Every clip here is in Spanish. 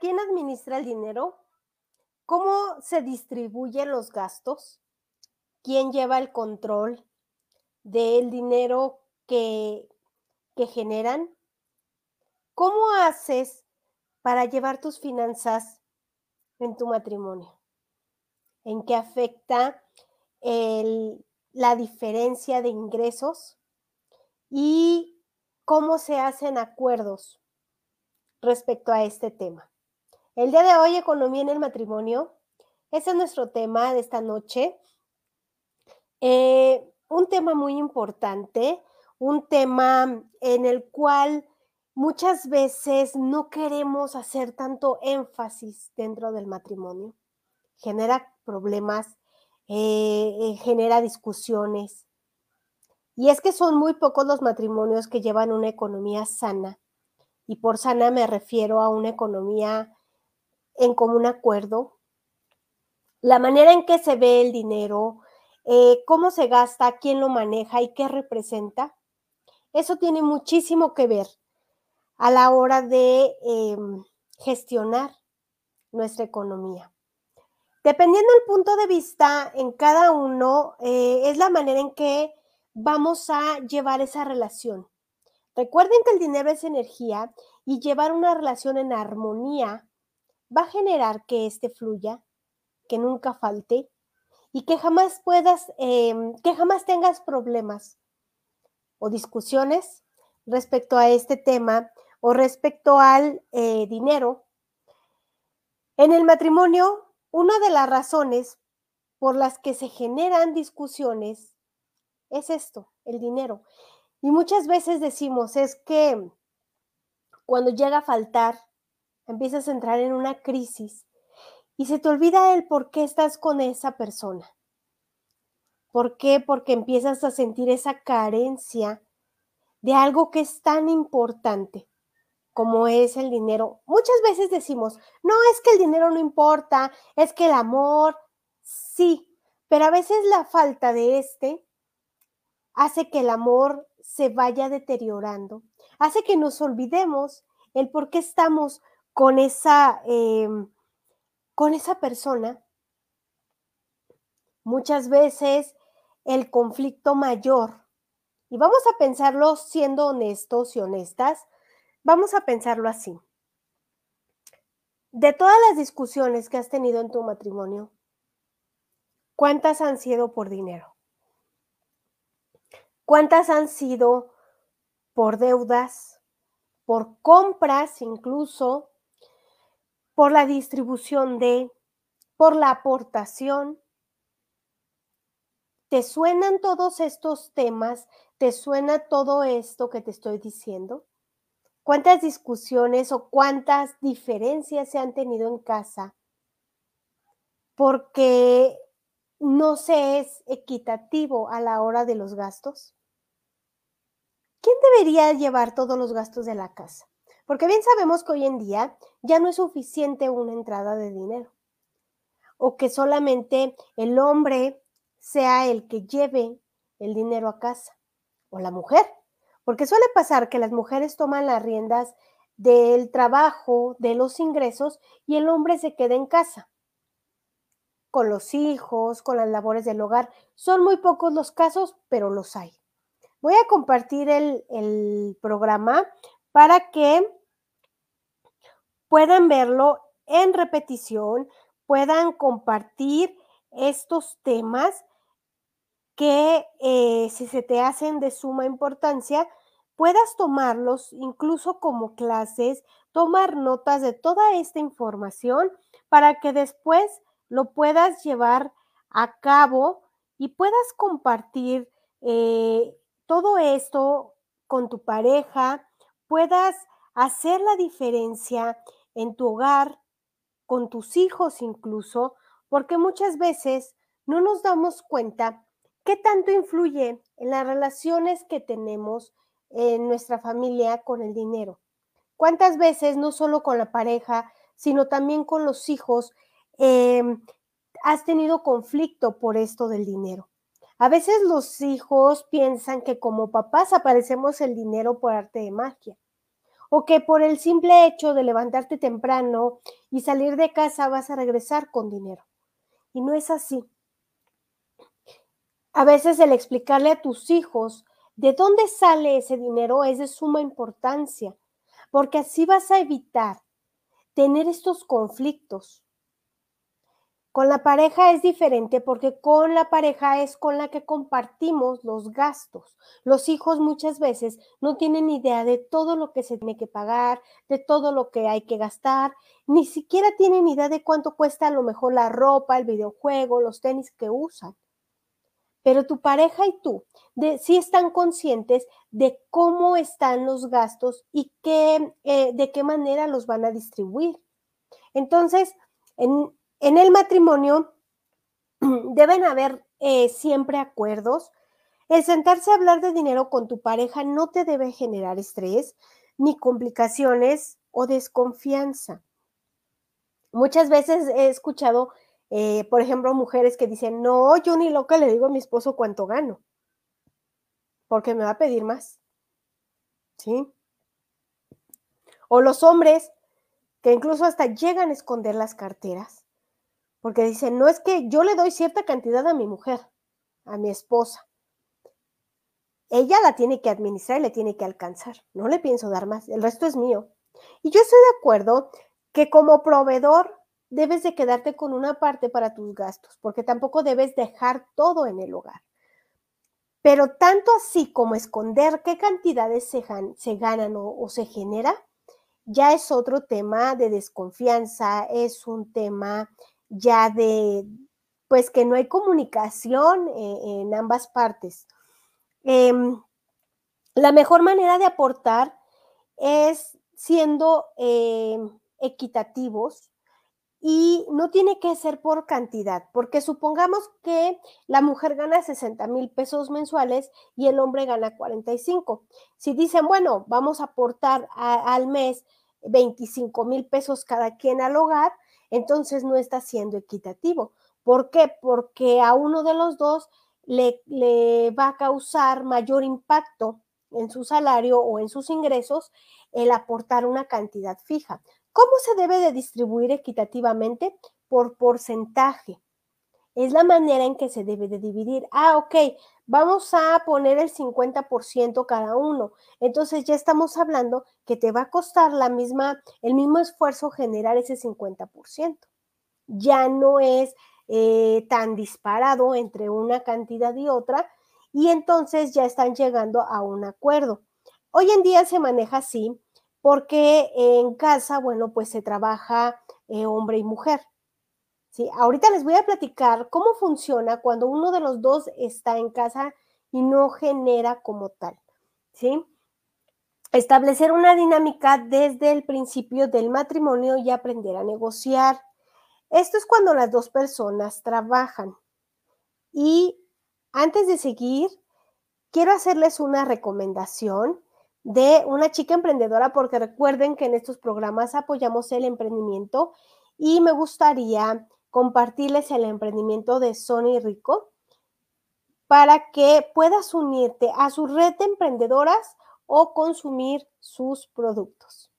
¿quién administra el dinero? ¿Cómo se distribuyen los gastos? ¿Quién lleva el control del dinero que, que generan? ¿Cómo haces para llevar tus finanzas en tu matrimonio? ¿En qué afecta la diferencia de ingresos? ¿Y cómo se hacen acuerdos respecto a este tema? El día de hoy, economía en el matrimonio. Ese es nuestro tema de esta noche. Eh, un tema muy importante, un tema en el cual muchas veces no queremos hacer tanto énfasis dentro del matrimonio. Genera problemas, eh, genera discusiones. Y es que son muy pocos los matrimonios que llevan una economía sana. Y por sana me refiero a una economía en común acuerdo, la manera en que se ve el dinero, eh, cómo se gasta, quién lo maneja y qué representa, eso tiene muchísimo que ver a la hora de em, gestionar nuestra economía. Dependiendo del punto de vista en cada uno, eh, es la manera en que vamos a llevar esa relación. Recuerden que el dinero es energía y llevar una relación en armonía va a generar que éste fluya, que nunca falte y que jamás puedas, em, que jamás tengas problemas o discusiones respecto a este tema o respecto al eh, dinero. En el matrimonio, una de las razones por las que se generan discusiones es esto, el dinero. Y muchas veces decimos, es que cuando llega a faltar, empiezas a entrar en una crisis y se te olvida el por qué estás con esa persona. ¿Por qué? Porque empiezas a sentir esa carencia de algo que es tan importante como es el dinero. Muchas veces decimos, no es que el dinero no importa, es que el amor, sí, pero a veces la falta de este hace que el amor se vaya deteriorando, hace que nos olvidemos el por qué estamos con esa, em, con esa persona, muchas veces el conflicto mayor, y vamos a pensarlo siendo honestos y honestas, vamos a pensarlo así. De todas las discusiones que has tenido en tu matrimonio, ¿cuántas han sido por dinero? ¿Cuántas han sido por deudas, por compras incluso, por la distribución de, por la aportación. ¿Te suenan todos estos temas? ¿Te suena todo esto que te estoy diciendo? ¿Cuántas discusiones o cuántas diferencias se han tenido en casa? Porque no se es equitativo a la hora de los gastos. ¿Quién debería llevar todos los gastos de la casa? Porque bien sabemos que hoy en día ya no es suficiente una entrada de dinero o que solamente el hombre sea el que lleve el dinero a casa o la mujer, porque suele pasar que las mujeres toman las riendas del trabajo, de los ingresos y el hombre se queda en casa con los hijos, con las labores del hogar. Son muy pocos los casos, pero los hay. Voy a compartir el, programa para que puedan verlo en repetición, puedan compartir estos temas que eh, si se te hacen de suma importancia, puedas tomarlos incluso como clases, tomar notas de toda esta información para que después lo puedas llevar a cabo y puedas compartir eh, todo esto con tu pareja, puedas hacer la diferencia en tu hogar, con tus hijos incluso, porque muchas veces no nos damos cuenta qué tanto influye en las relaciones que tenemos en nuestra familia con el dinero. ¿Cuántas veces, no solo con la pareja, sino también con los hijos, em, has tenido conflicto por esto del dinero? A veces los hijos piensan que como papás aparecemos el dinero por arte de magia o que por el simple hecho de levantarte temprano y salir de casa vas a regresar con dinero. Y no es así. A veces el explicarle a tus hijos de dónde sale ese dinero es de suma importancia, porque así vas a evitar tener estos conflictos. Con la pareja es diferente porque con la pareja es con la que compartimos los gastos. Los hijos muchas veces no tienen idea de todo lo que se tiene que pagar, de todo lo que hay que gastar, ni siquiera tienen idea de cuánto cuesta a lo mejor la ropa, el videojuego, los tenis que usan. Pero tu pareja y tú sí están conscientes de cómo están los gastos y qué, eh, de qué manera los van a distribuir. Entonces, en, en el matrimonio deben haber eh, siempre acuerdos. El sentarse a hablar de dinero con tu pareja no te debe generar estrés, ni complicaciones o desconfianza. Muchas veces he escuchado, eh, por ejemplo, mujeres que dicen, no, yo ni loca le digo a mi esposo cuánto gano, porque me va a pedir más. ¿Sí? O los hombres que incluso hasta llegan a esconder las carteras porque dicen, no es que yo le doy cierta cantidad a mi mujer, a mi esposa. Ella la tiene que administrar y le tiene que alcanzar. No le pienso dar más, el resto es mío. Y yo estoy de acuerdo que como proveedor debes de quedarte con una parte para tus gastos, porque tampoco debes dejar todo en el hogar. Pero tanto así como esconder qué cantidades se, ganan o, o se genera, ya es otro tema de desconfianza, es un tema ya de, pues que no hay comunicación eh, en ambas partes. Em, la mejor manera de aportar es siendo em, equitativos y no tiene que ser por cantidad, porque supongamos que la mujer gana 60 mil pesos mensuales y el hombre gana 45. Si dicen, bueno, vamos a aportar al mes 25 mil pesos cada quien al hogar, entonces no está siendo equitativo. ¿Por qué? Porque a uno de los dos le, va a causar mayor impacto en su salario o en sus ingresos el aportar una cantidad fija. ¿Cómo se debe de distribuir equitativamente? Por porcentaje. Es la manera en que se debe de dividir. Ah, ok, vamos a poner el 50% cada uno. Entonces ya estamos hablando que te va a costar la misma, el mismo esfuerzo generar ese 50%. Ya no es eh, tan disparado entre una cantidad y otra y entonces ya están llegando a un acuerdo. Hoy en día se maneja así porque en casa, bueno, pues se trabaja eh, hombre y mujer. Ahorita les voy a platicar cómo funciona cuando uno de los dos está en casa y no genera como tal. ¿sí? Establecer una dinámica desde el principio del matrimonio y aprender a negociar. Esto es cuando las dos personas trabajan. Y antes de seguir, quiero hacerles una recomendación de una chica emprendedora porque recuerden que en estos programas apoyamos el emprendimiento y me gustaría compartirles el emprendimiento de Sony Rico para que puedas unirte a su red de emprendedoras o consumir sus productos.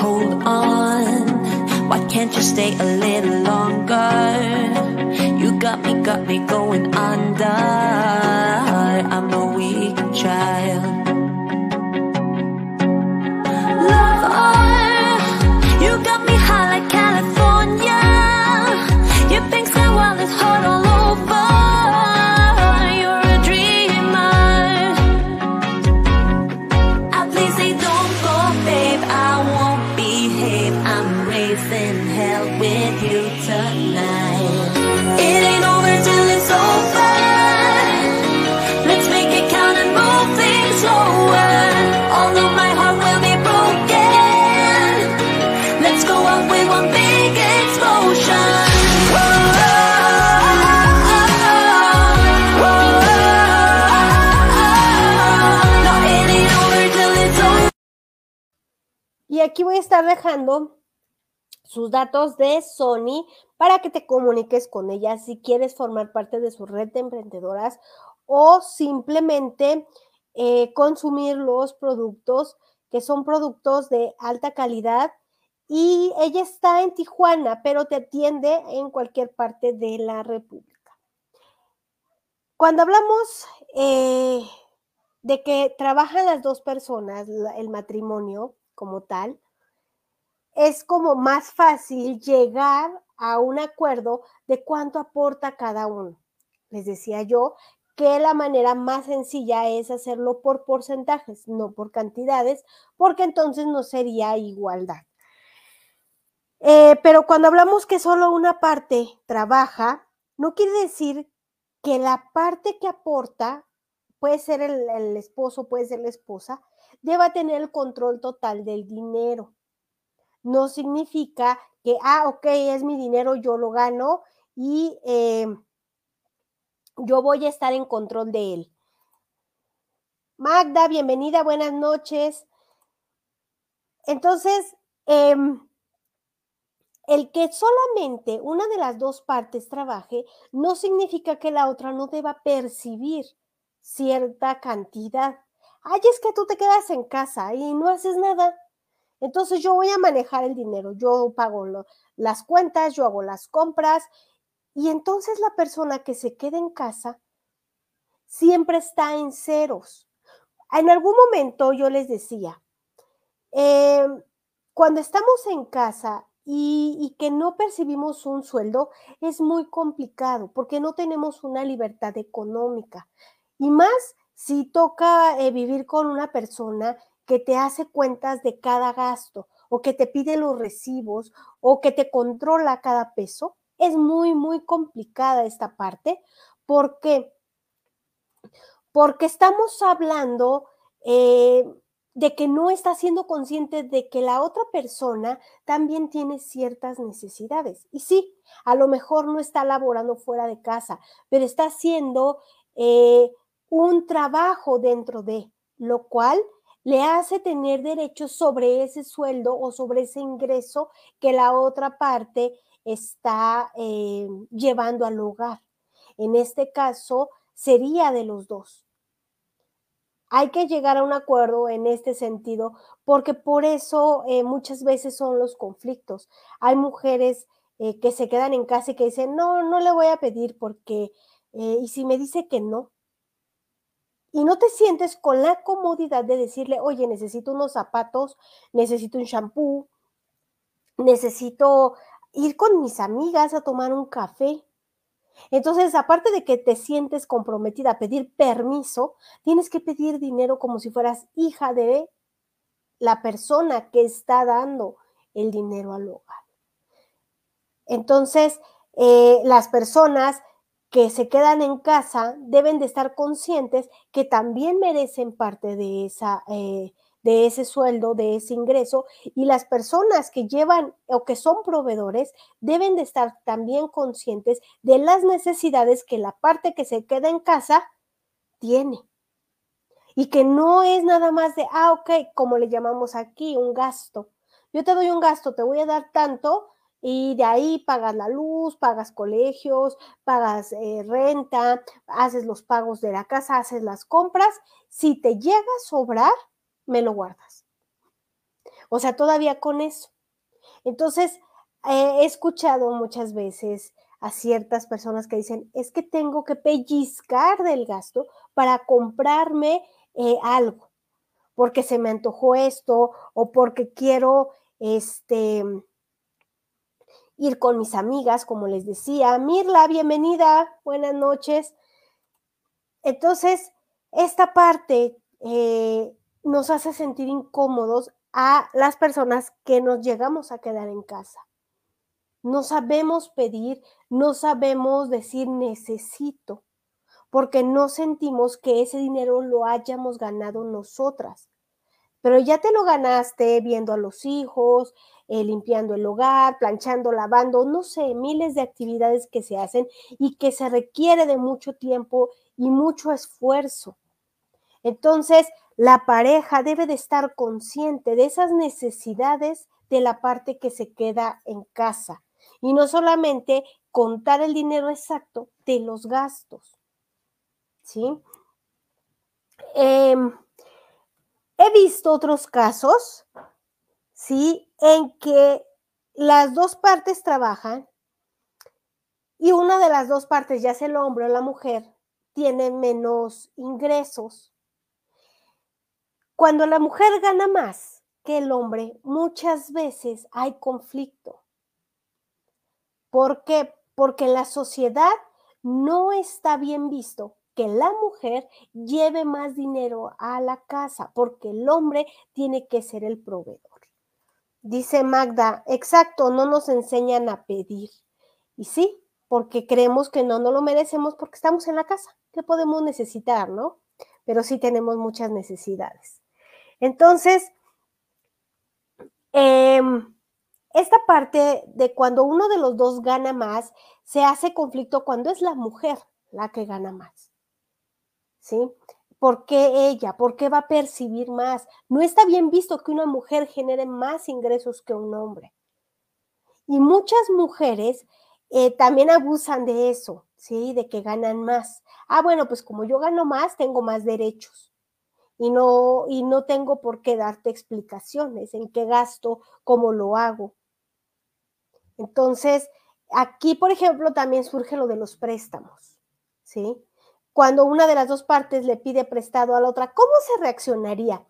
Hold on, why can't you stay a little longer? You got me, got me going under. I'm a child. aquí estar dejando sus datos de Sony para que te comuniques con ella si quieres formar parte de su red de emprendedoras o simplemente eh, consumir los productos que son productos de alta calidad y ella está en Tijuana, pero te atiende en cualquier parte de la República. Cuando hablamos eh, de que trabajan las dos personas, el matrimonio como tal, es como más fácil llegar a un acuerdo de cuánto aporta cada uno. Les decía yo que la manera más sencilla es hacerlo por porcentajes, no por cantidades, porque entonces no sería igualdad. Eh, pero cuando hablamos que solo una parte trabaja, no quiere decir que la parte que aporta, puede ser el, el esposo, puede ser la esposa, deba tener el control total del dinero. No significa que, ah, ok, es mi dinero, yo lo gano y eh, yo voy a estar en control de él. Magda, bienvenida, buenas noches. Entonces, em, el que solamente una de las dos partes trabaje no significa que la otra no deba percibir cierta cantidad. Ay, es que tú te quedas en casa y no haces nada. Entonces yo voy a manejar el dinero, yo pago las cuentas, yo hago las compras y entonces la persona que se queda en casa siempre está en ceros. En algún momento yo les decía, em, cuando estamos en casa y, que no percibimos un sueldo, es muy complicado porque no tenemos una libertad económica. Y más si toca eh, vivir con una persona que te hace cuentas de cada gasto o que te pide los recibos o que te controla cada peso, es muy, muy complicada esta parte. ¿Por qué? Porque estamos hablando eh, de que no está siendo consciente de que la otra persona también tiene ciertas necesidades. Y sí, a lo mejor no está laborando fuera de casa, pero está haciendo eh, un trabajo dentro de, lo cual le hace tener derecho sobre ese sueldo o sobre ese ingreso que la otra parte está eh, llevando al hogar. En este caso, sería de los dos. Hay que llegar a un acuerdo en este sentido, porque por eso eh, muchas veces son los conflictos. Hay mujeres eh, que se quedan en casa y que dicen, no, no le voy a pedir porque, y si me dice que no, y no te sientes con la comodidad de decirle, oye, necesito unos zapatos, necesito un shampoo, necesito ir con mis amigas a tomar un café. Entonces, aparte de que te sientes comprometida a pedir permiso, tienes que pedir dinero como si fueras hija de la persona que está dando el dinero al hogar. Entonces, eh, las personas que se quedan en casa deben de estar conscientes que también merecen parte de, esa, eh, de ese sueldo, de ese ingreso, y las personas que llevan o que son proveedores deben de estar también conscientes de las necesidades que la parte que se queda en casa tiene. Y que no es nada más de, ah, ok, como le llamamos aquí, un gasto. Yo te doy un gasto, te voy a dar tanto, y de ahí pagas la luz, pagas colegios, pagas eh, renta, haces los pagos de la casa, haces las compras. Si te llega a sobrar, me lo guardas. O sea, todavía con eso. Entonces, he escuchado muchas veces a ciertas personas que dicen, es que tengo que pellizcar del gasto para comprarme eh, algo, porque se me antojó esto o porque quiero, este, ir con mis amigas, como les decía. Mirla, bienvenida, buenas noches. Entonces, esta parte eh, nos hace sentir incómodos a las personas que nos llegamos a quedar en casa. No sabemos pedir, no sabemos decir necesito, porque no sentimos que ese dinero lo hayamos ganado nosotras. Pero ya te lo ganaste viendo a los hijos, eh, limpiando el hogar, planchando, lavando, no sé, miles de actividades que se hacen y que se requiere de mucho tiempo y mucho esfuerzo. Entonces, la pareja debe de estar consciente de esas necesidades de la parte que se queda en casa y no solamente contar el dinero exacto de los gastos. ¿Sí? Em, he visto otros casos, ¿sí? En que las dos partes trabajan y una de las dos partes, ya sea el hombre o la mujer, tiene menos ingresos. Cuando la mujer gana más que el hombre, muchas veces hay conflicto. ¿Por qué? Porque la sociedad no está bien visto que la mujer lleve más dinero a la casa, porque el hombre tiene que ser el proveedor. Dice Magda, exacto, no nos enseñan a pedir. Y sí, porque creemos que no, no lo merecemos porque estamos en la casa. ¿Qué podemos necesitar, no? Pero sí tenemos muchas necesidades. Entonces, em, esta parte de cuando uno de los dos gana más, se hace conflicto cuando es la mujer la que gana más. ¿Sí? ¿Por qué ella? ¿Por qué va a percibir más? No está bien visto que una mujer genere más ingresos que un hombre. Y muchas mujeres eh, también abusan de eso, ¿sí? De que ganan más. Ah, bueno, pues como yo gano más, tengo más derechos. Y no, y no tengo por qué darte explicaciones en qué gasto, cómo lo hago. Entonces, aquí, por ejemplo, también surge lo de los préstamos, ¿sí? Cuando una de las dos partes le pide prestado a la otra, ¿cómo se reaccionaría?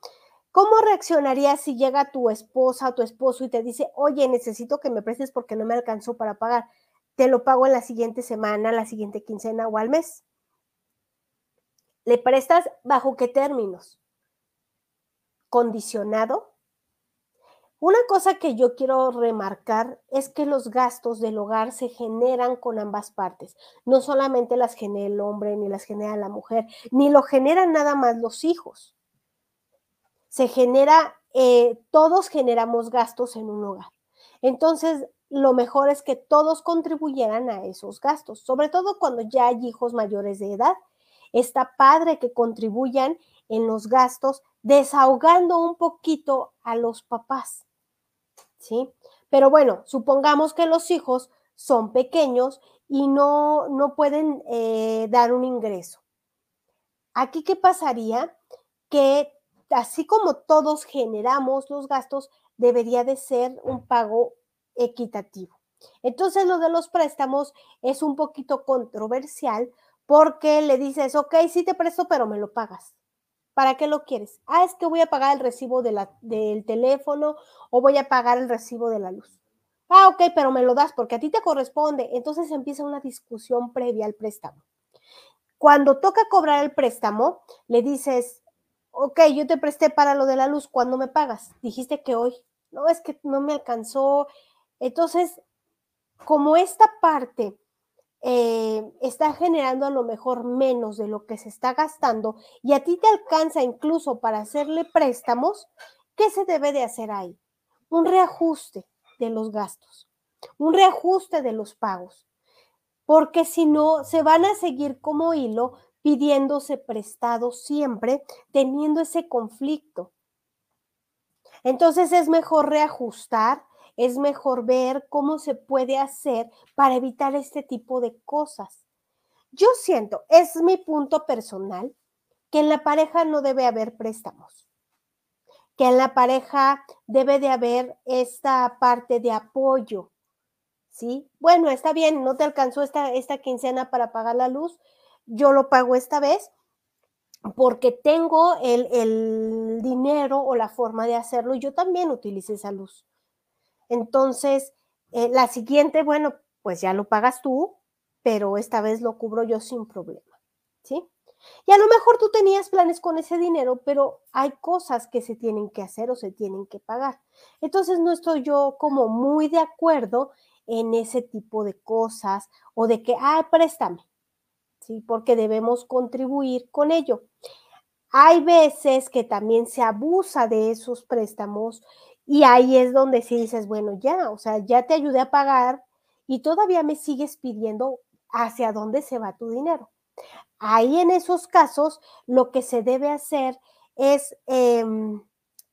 ¿Cómo reaccionaría si llega tu esposa o tu esposo y te dice, oye, necesito que me prestes porque no me alcanzó para pagar? Te lo pago en la siguiente semana, la siguiente quincena o al mes. ¿Le prestas bajo qué términos? ¿Condicionado? Una cosa que yo quiero remarcar es que los gastos del hogar se generan con ambas partes. No solamente las genera el hombre, ni las genera la mujer, ni lo generan nada más los hijos. Se genera, eh, todos generamos gastos en un hogar. Entonces, lo mejor es que todos contribuyeran a esos gastos, sobre todo cuando ya hay hijos mayores de edad. Está padre que contribuyan en los gastos, desahogando un poquito a los papás. ¿sí? Pero bueno, supongamos que los hijos son pequeños y no, no pueden eh, dar un ingreso. Aquí, ¿qué pasaría? Que así como todos generamos los gastos, debería de ser un pago equitativo. Entonces, lo de los préstamos es un poquito controversial porque le dices, ok, sí te presto, pero me lo pagas. ¿Para qué lo quieres? Ah, es que voy a pagar el recibo del teléfono o voy a pagar el recibo de la luz. Ah, ok, pero me lo das porque a ti te corresponde. Entonces empieza una discusión previa al préstamo. Cuando toca cobrar el préstamo, le dices, ok, yo te presté para lo de la luz, ¿cuándo me pagas? Dijiste que hoy. No, es que no me alcanzó. Entonces, como esta parte eh, está generando a lo mejor menos de lo que se está gastando y a ti te alcanza incluso para hacerle préstamos, ¿qué se debe de hacer ahí? Un reajuste de los gastos, un reajuste de los pagos, porque si no, se van a seguir como hilo pidiéndose prestado siempre, teniendo ese conflicto. Entonces es mejor reajustar es mejor ver cómo se puede hacer para evitar este tipo de cosas. Yo siento, es mi punto personal, que en la pareja no debe haber préstamos, que en la pareja debe de haber esta parte de apoyo, ¿sí? Bueno, está bien, no te alcanzó esta, esta quincena para pagar la luz, yo lo pago esta vez porque tengo el, el dinero o la forma de hacerlo y yo también utilicé esa luz. Entonces, eh, la siguiente, bueno, pues ya lo pagas tú, pero esta vez lo cubro yo sin problema, ¿sí? Y a lo mejor tú tenías planes con ese dinero, pero hay cosas que se tienen que hacer o se tienen que pagar. Entonces no estoy yo como muy de acuerdo en ese tipo de cosas o de que, ah, préstame, ¿sí? Porque debemos contribuir con ello. Hay veces que también se abusa de esos préstamos y ahí es donde sí dices, bueno, ya, o sea, ya te ayudé a pagar y todavía me sigues pidiendo hacia dónde se va tu dinero. Ahí en esos casos, lo que se debe hacer es em,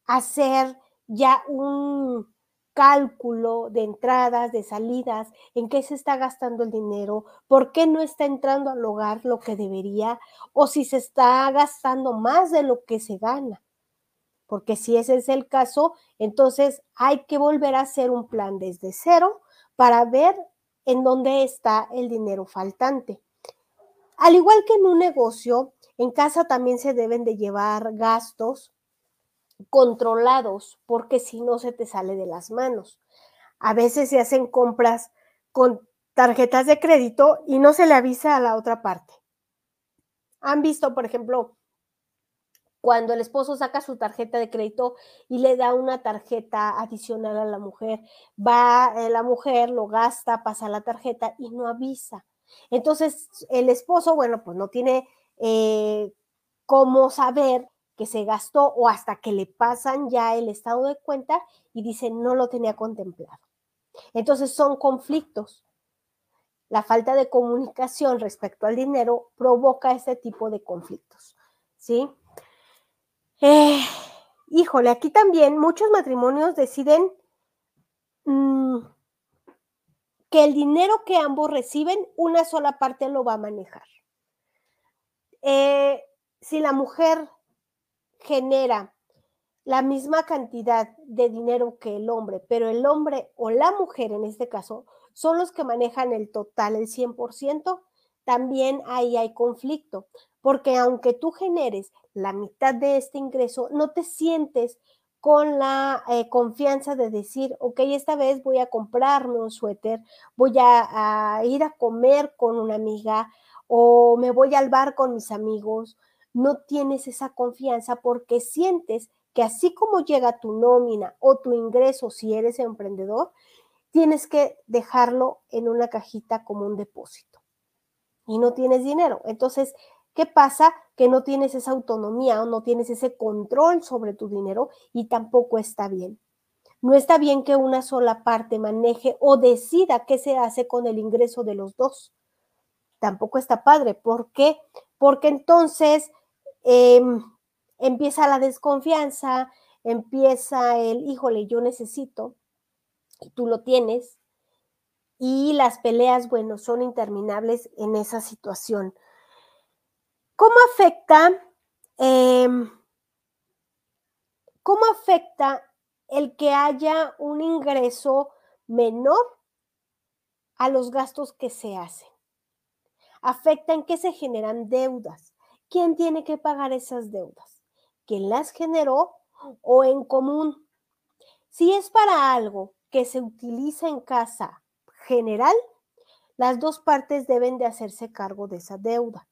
hacer ya un, cálculo de entradas, de salidas, en qué se está gastando el dinero, por qué no está entrando al hogar lo que debería, o si se está gastando más de lo que se gana. Porque si ese es el caso, entonces hay que volver a hacer un plan desde cero para ver en dónde está el dinero faltante. Al igual que en un negocio, en casa también se deben de llevar gastos controlados, porque si no se te sale de las manos. A veces se hacen compras con tarjetas de crédito y no se le avisa a la otra parte. Han visto, por ejemplo, cuando el esposo saca su tarjeta de crédito y le da una tarjeta adicional a la mujer, va eh, la mujer, lo gasta, pasa la tarjeta y no avisa. Entonces, el esposo, bueno, pues no tiene eh, cómo saber que se gastó o hasta que le pasan ya el estado de cuenta y dice no lo tenía contemplado. Entonces son conflictos. La falta de comunicación respecto al dinero provoca este tipo de conflictos. ¿Sí? Eh, híjole, aquí también muchos matrimonios deciden mm, que el dinero que ambos reciben, una sola parte lo va a manejar. Eh, si la mujer genera la misma cantidad de dinero que el hombre, pero el hombre o la mujer en este caso son los que manejan el total, el 100%, también ahí hay conflicto, porque aunque tú generes la mitad de este ingreso, no te sientes con la eh, confianza de decir, ok, esta vez voy a comprarme un suéter, voy a ir a comer con una amiga o me voy al bar con mis amigos, no tienes esa confianza porque sientes que así como llega tu nómina o tu ingreso si eres emprendedor, tienes que dejarlo en una cajita como un depósito y no tienes dinero. Entonces, ¿qué pasa? Que no tienes esa autonomía o no tienes ese control sobre tu dinero y tampoco está bien. No está bien que una sola parte maneje o decida qué se hace con el ingreso de los dos. Tampoco está padre. ¿Por qué? Porque entonces Em, empieza la desconfianza, empieza el, híjole, yo necesito, y tú lo tienes, y las peleas, bueno, son interminables en esa situación. ¿Cómo afecta, em, cómo afecta el que haya un ingreso menor a los gastos que se hacen? Afecta en que se generan deudas. ¿quién tiene que pagar esas deudas? ¿Quién las generó o en común? Si es para algo que se utiliza en casa general, las dos partes deben de hacerse cargo de esa deuda.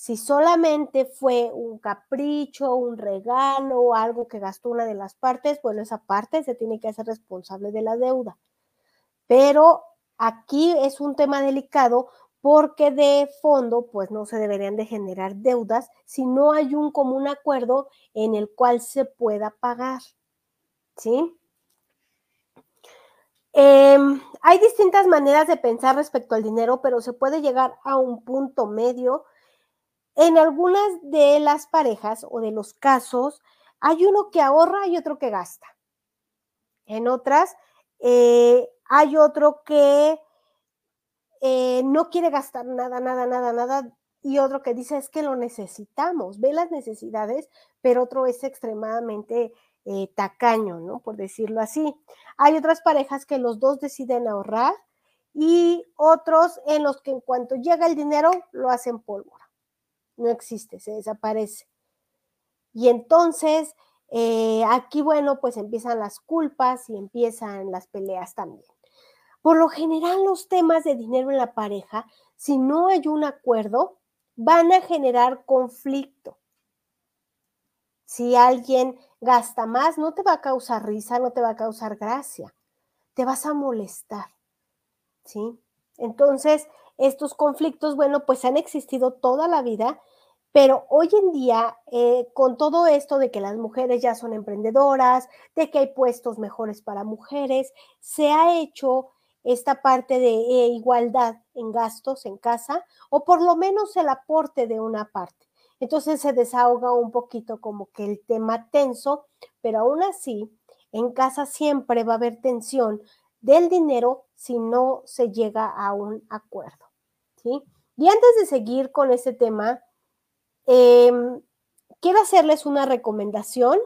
Si solamente fue un capricho, un regalo o algo que gastó una de las partes, bueno, esa parte se tiene que hacer responsable de la deuda. Pero aquí es un tema delicado porque de fondo pues no se deberían de generar deudas si no hay un común acuerdo en el cual se pueda pagar. ¿Sí? Em, hay distintas maneras de pensar respecto al dinero, pero se puede llegar a un punto medio. En algunas de las parejas o de los casos, hay uno que ahorra y otro que gasta. En otras, eh, hay otro que eh, no quiere gastar nada, nada, nada, nada, y otro que dice es que lo necesitamos, ve las necesidades, pero otro es extremadamente eh, tacaño, ¿no? Por decirlo así. Hay otras parejas que los dos deciden ahorrar y otros en los que en cuanto llega el dinero lo hacen pólvora. No existe, se desaparece. Y entonces, eh, aquí, bueno, pues empiezan las culpas y empiezan las peleas también. Por lo general, los temas de dinero en la pareja, si no hay un acuerdo, van a generar conflicto. Si alguien gasta más, no te va a causar risa, no te va a causar gracia, te vas a molestar. ¿Sí? Entonces, estos conflictos, bueno, pues han existido toda la vida, pero hoy en día, eh, con todo esto de que las mujeres ya son emprendedoras, de que hay puestos mejores para mujeres, se ha hecho esta parte de eh, igualdad en gastos en casa o por lo menos el aporte de una parte. Entonces se desahoga un poquito como que el tema tenso, pero aún así en casa siempre va a haber tensión del dinero si no se llega a un acuerdo. Y antes de seguir con este tema, em, quiero hacerles una recomendación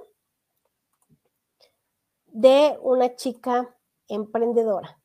de una chica emprendedora.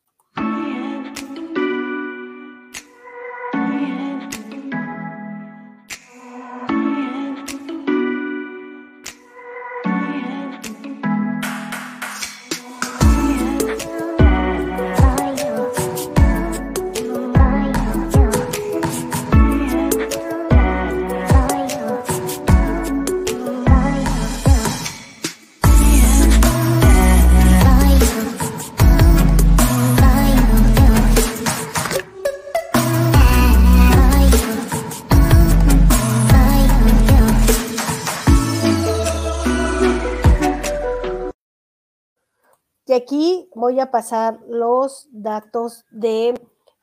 Voy a pasar los datos de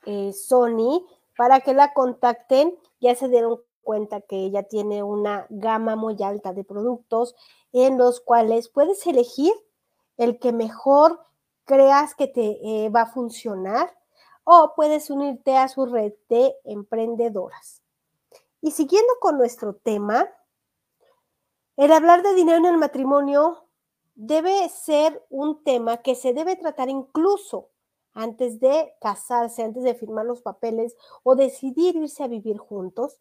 eh, Sony para que la contacten. Ya se dieron cuenta que ella tiene una gama muy alta de productos en los cuales puedes elegir el que mejor creas que te eh, va a funcionar o puedes unirte a su red de emprendedoras. Y siguiendo con nuestro tema, el hablar de dinero en el matrimonio debe ser un tema que se debe tratar incluso antes de casarse, antes de firmar los papeles o decidir irse a vivir juntos.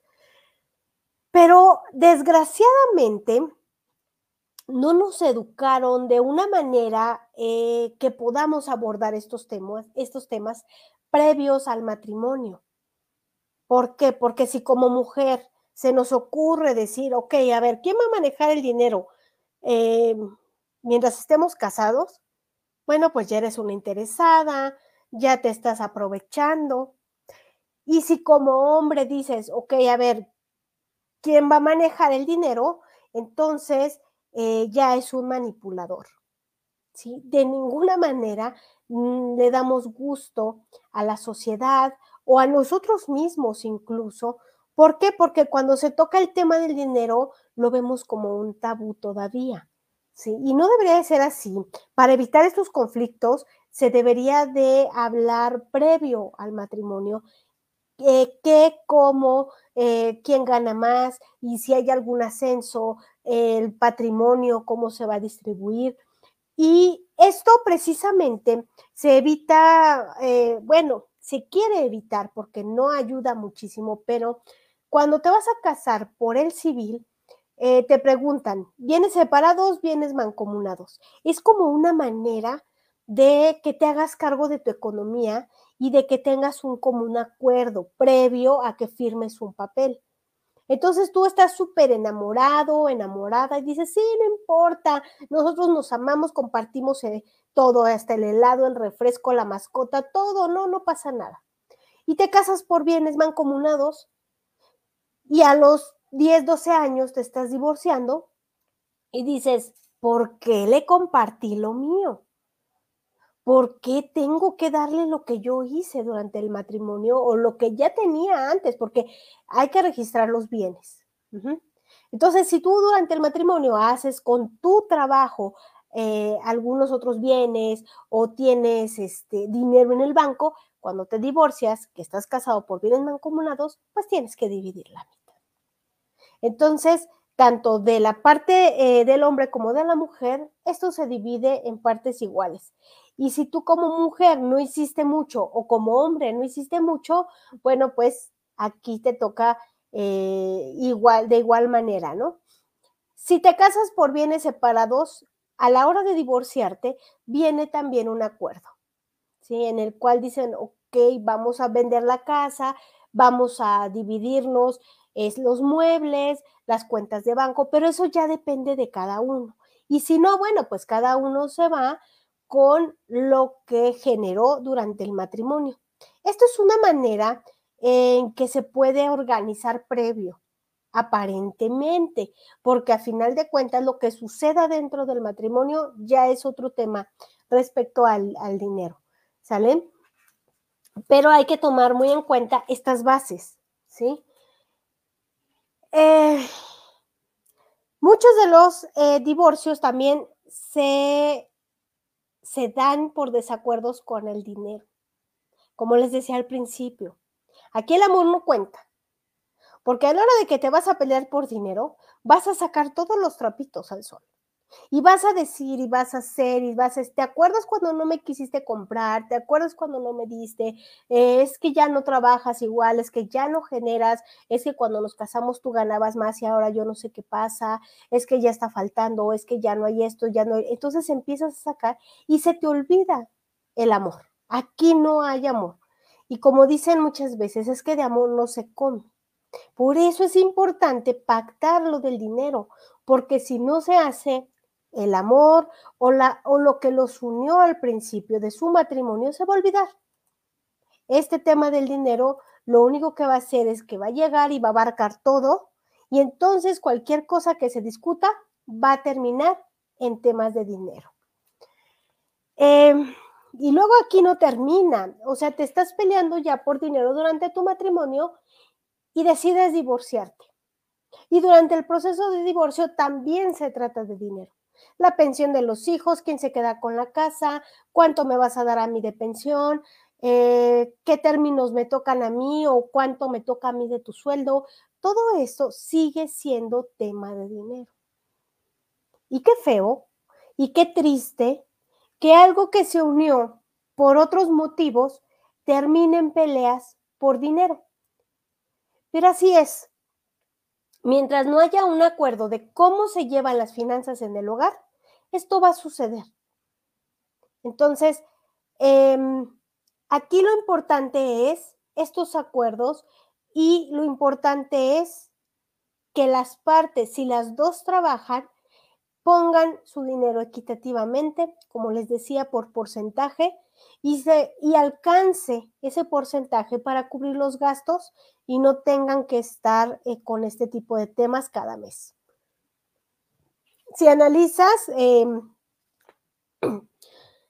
Pero desgraciadamente no nos educaron de una manera eh, que podamos abordar estos temas, previos al matrimonio. ¿Por qué? Porque si como mujer se nos ocurre decir, ok, a ver, ¿quién va a manejar el dinero? Eh, mientras estemos casados, bueno, pues ya eres una interesada, ya te estás aprovechando. Y si como hombre dices, ok, a ver, ¿quién va a manejar el dinero? Entonces eh, ya es un manipulador. ¿sí? De ninguna manera mm, le damos gusto a la sociedad o a nosotros mismos incluso. ¿Por qué? Porque cuando se toca el tema del dinero lo vemos como un tabú todavía. ¿Sí? Y no debería de ser así. Para evitar estos conflictos, se debería de hablar previo al matrimonio eh, qué, cómo, eh, quién gana más y si hay algún ascenso, el patrimonio, cómo se va a distribuir. Y esto precisamente se evita, eh, bueno, se quiere evitar porque no ayuda muchísimo, pero cuando te vas a casar por el civil, eh, te preguntan, ¿bienes separados, bienes mancomunados? Es como una manera de que te hagas cargo de tu economía y de que tengas un común acuerdo previo a que firmes un papel. Entonces tú estás súper enamorado, enamorada y dices, sí, no importa, nosotros nos amamos, compartimos eh, todo, hasta el helado, el refresco, la mascota, todo, no, no pasa nada. Y te casas por bienes mancomunados y a los 10, 12 años te estás divorciando y dices, ¿por qué le compartí lo mío? ¿Por qué tengo que darle lo que yo hice durante el matrimonio o lo que ya tenía antes? Porque hay que registrar los bienes. Entonces, si tú durante el matrimonio haces con tu trabajo eh, algunos otros bienes o tienes este, dinero en el banco, cuando te divorcias, que estás casado por bienes mancomunados, pues tienes que dividir la mitad. Entonces, tanto de la parte eh, del hombre como de la mujer, esto se divide en partes iguales. Y si tú como mujer no hiciste mucho o como hombre no hiciste mucho, bueno, pues aquí te toca eh, igual, de igual manera, ¿no? Si te casas por bienes separados, a la hora de divorciarte, viene también un acuerdo, ¿sí? En el cual dicen, ok, vamos a vender la casa, vamos a dividirnos es los muebles, las cuentas de banco, pero eso ya depende de cada uno. Y si no, bueno, pues cada uno se va con lo que generó durante el matrimonio. Esto es una manera en que se puede organizar previo, aparentemente, porque a final de cuentas lo que suceda dentro del matrimonio ya es otro tema respecto al, al dinero, ¿sale? Pero hay que tomar muy en cuenta estas bases, ¿sí? Eh, muchos de los eh, divorcios también se se dan por desacuerdos con el dinero. Como les decía al principio, aquí el amor no cuenta. Porque a la hora de que te vas a pelear por dinero, vas a sacar todos los trapitos al sol. Y vas a decir y vas a hacer y vas a... ¿Te acuerdas cuando no me quisiste comprar? ¿Te acuerdas cuando no me diste? Eh, es que ya no trabajas igual, es que ya no generas, es que cuando nos casamos tú ganabas más y ahora yo no sé qué pasa, es que ya está faltando, es que ya no hay esto, ya no hay... Entonces empiezas a sacar y se te olvida el amor. Aquí no hay amor. Y como dicen muchas veces, es que de amor no se come. Por eso es importante pactar lo del dinero, porque si no se hace, el amor o, la, o lo que los unió al principio de su matrimonio se va a olvidar. Este tema del dinero lo único que va a hacer es que va a llegar y va a abarcar todo y entonces cualquier cosa que se discuta va a terminar en temas de dinero. Em, y luego aquí no termina, o sea, te estás peleando ya por dinero durante tu matrimonio y decides divorciarte. Y durante el proceso de divorcio también se trata de dinero la pensión de los hijos, quién se queda con la casa, cuánto me vas a dar a mí de pensión, eh, qué términos me tocan a mí o cuánto me toca a mí de tu sueldo. Todo eso sigue siendo tema de dinero. Y qué feo y qué triste que algo que se unió por otros motivos termine en peleas por dinero. Pero así es, Mientras no haya un acuerdo de cómo se llevan las finanzas en el hogar, esto va a suceder. Entonces, em, aquí lo importante es estos acuerdos y lo importante es que las partes, si las dos trabajan, pongan su dinero equitativamente, como les decía, por porcentaje, y, se, y alcance ese porcentaje para cubrir los gastos y no tengan que estar eh, con este tipo de temas cada mes. Si analizas, em,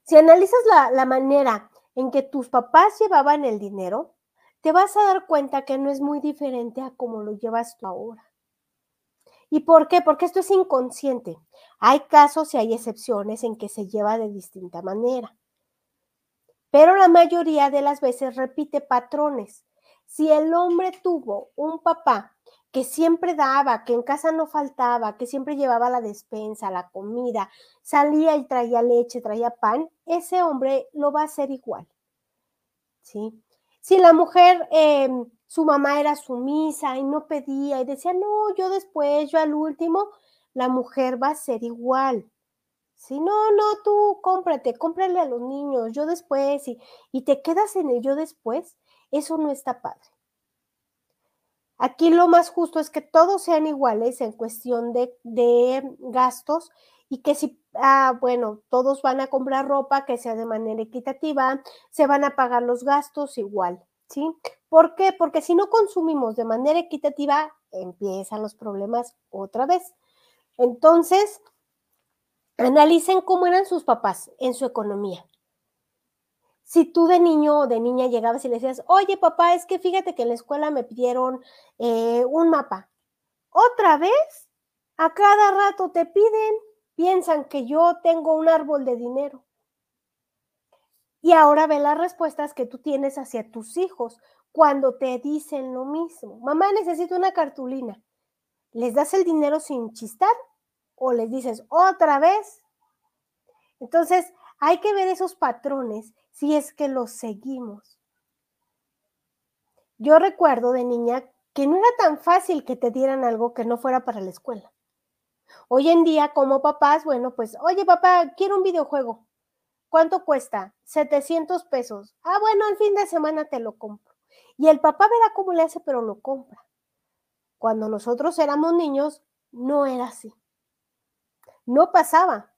si analizas la, la manera en que tus papás llevaban el dinero, te vas a dar cuenta que no es muy diferente a cómo lo llevas tú ahora. ¿Y por qué? Porque esto es inconsciente. Hay casos y hay excepciones en que se lleva de distinta manera pero la mayoría de las veces repite patrones. Si el hombre tuvo un papá que siempre daba, que en casa no faltaba, que siempre llevaba la despensa, la comida, salía y traía leche, traía pan, ese hombre lo va a hacer igual. ¿Sí? Si la mujer, em, su mamá era sumisa y no pedía y decía, no, yo después, yo al último, la mujer va a ser igual. Si no, no, tú cómprate, cómprale a los niños, yo después, y, y te quedas en el yo después, eso no está padre. Aquí lo más justo es que todos sean iguales en cuestión de, de gastos y que si, ah, bueno, todos van a comprar ropa que sea de manera equitativa, se van a pagar los gastos igual, ¿sí? ¿Por qué? Porque si no consumimos de manera equitativa, empiezan los problemas otra vez. Entonces, Analicen cómo eran sus papás en su economía. Si tú de niño o de niña llegabas y le decías, oye papá, es que fíjate que en la escuela me pidieron eh, un mapa. ¿Otra vez? A cada rato te piden, piensan que yo tengo un árbol de dinero. Y ahora ve las respuestas que tú tienes hacia tus hijos cuando te dicen lo mismo. Mamá, necesito una cartulina. ¿Les das el dinero sin chistar o les dices otra vez. Entonces, hay que ver esos patrones si es que los seguimos. Yo recuerdo de niña que no era tan fácil que te dieran algo que no fuera para la escuela. Hoy en día, como papás, bueno, pues, oye papá, quiero un videojuego. ¿Cuánto cuesta? 700 pesos. Ah, bueno, el fin de semana te lo compro. Y el papá verá cómo le hace, pero lo compra. Cuando nosotros éramos niños, no era así no pasaba.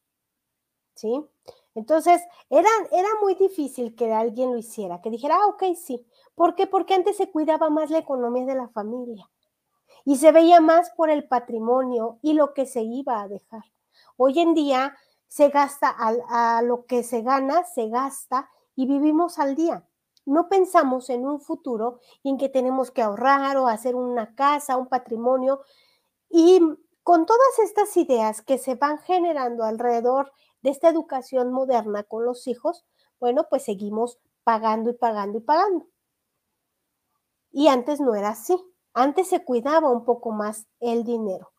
¿Sí? Entonces, era, era muy difícil que alguien lo hiciera, que dijera, ah, ok, sí. ¿Por qué? Porque antes se cuidaba más la economía de la familia y se veía más por el patrimonio y lo que se iba a dejar. Hoy en día se gasta a, a lo que se gana, se gasta y vivimos al día. No pensamos en un futuro en que tenemos que ahorrar o hacer una casa, un patrimonio y con todas estas ideas que se van generando alrededor de esta educación moderna con los hijos, bueno, pues seguimos pagando y pagando y pagando. Y antes no era así. Antes se cuidaba un poco más el dinero.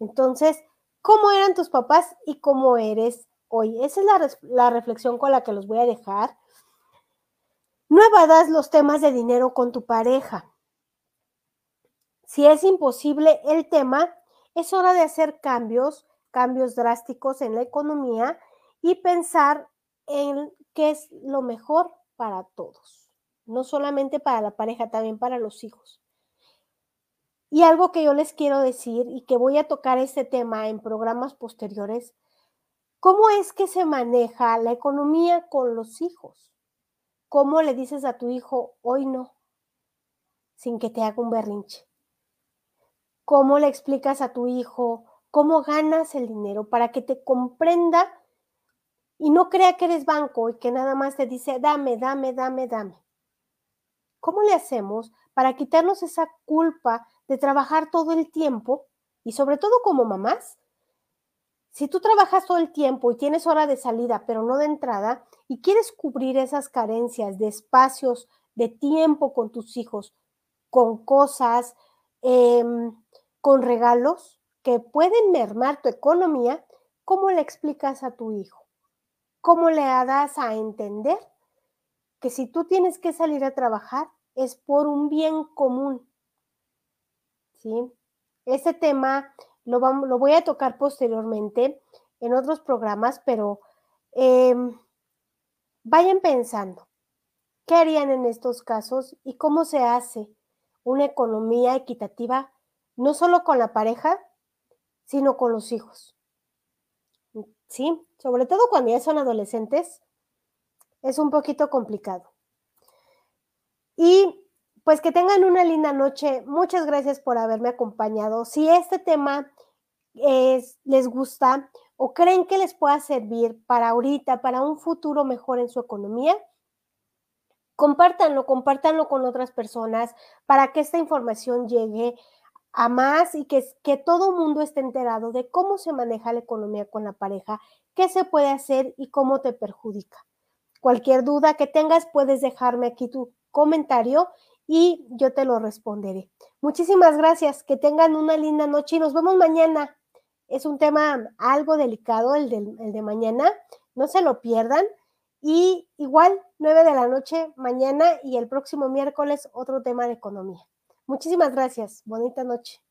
Entonces, ¿cómo eran tus papás y cómo eres hoy? Esa es la, reflexión con la que los voy a dejar. No evadas los temas de dinero con tu pareja. Si es imposible el tema, es hora de hacer cambios, cambios drásticos en la economía y pensar en qué es lo mejor para todos, no solamente para la pareja, también para los hijos. Y algo que yo les quiero decir y que voy a tocar este tema en programas posteriores, ¿cómo es que se maneja la economía con los hijos? ¿Cómo le dices a tu hijo, hoy no, sin que te haga un berrinche? ¿Cómo le explicas a tu hijo cómo ganas el dinero para que te comprenda y no crea que eres banco y que nada más te dice, dame, dame, dame, dame? ¿Cómo le hacemos para quitarnos esa culpa de trabajar todo el tiempo y sobre todo como mamás? Si tú trabajas todo el tiempo y tienes hora de salida, pero no de entrada, y quieres cubrir esas carencias de espacios, de tiempo con tus hijos, con cosas, eh, con regalos que pueden mermar tu economía, ¿cómo le explicas a tu hijo? ¿Cómo le das a entender que si tú tienes que salir a trabajar es por un bien común? ¿Sí? Ese tema lo, vamos, lo voy a tocar posteriormente en otros programas, pero em, vayan pensando, ¿qué harían en estos casos y cómo se hace una economía equitativa no solo con la pareja, sino con los hijos. ¿Sí? Sobre todo cuando ya son adolescentes, es un poquito complicado. Y pues que tengan una linda noche. Muchas gracias por haberme acompañado. Si este tema les gusta o creen que les pueda servir para ahorita, para un futuro mejor en su economía, compártanlo, compártanlo con otras personas para que esta información llegue a más y que, que todo mundo esté enterado de cómo se maneja la economía con la pareja, qué se puede hacer y cómo te perjudica. Cualquier duda que tengas, puedes dejarme aquí tu comentario y yo te lo responderé. Muchísimas gracias, que tengan una linda noche y nos vemos mañana. Es un tema algo delicado el de, el de mañana, no se lo pierdan. Y igual, 9 de la noche mañana y el próximo miércoles otro tema de economía. Muchísimas gracias. Bonita noche.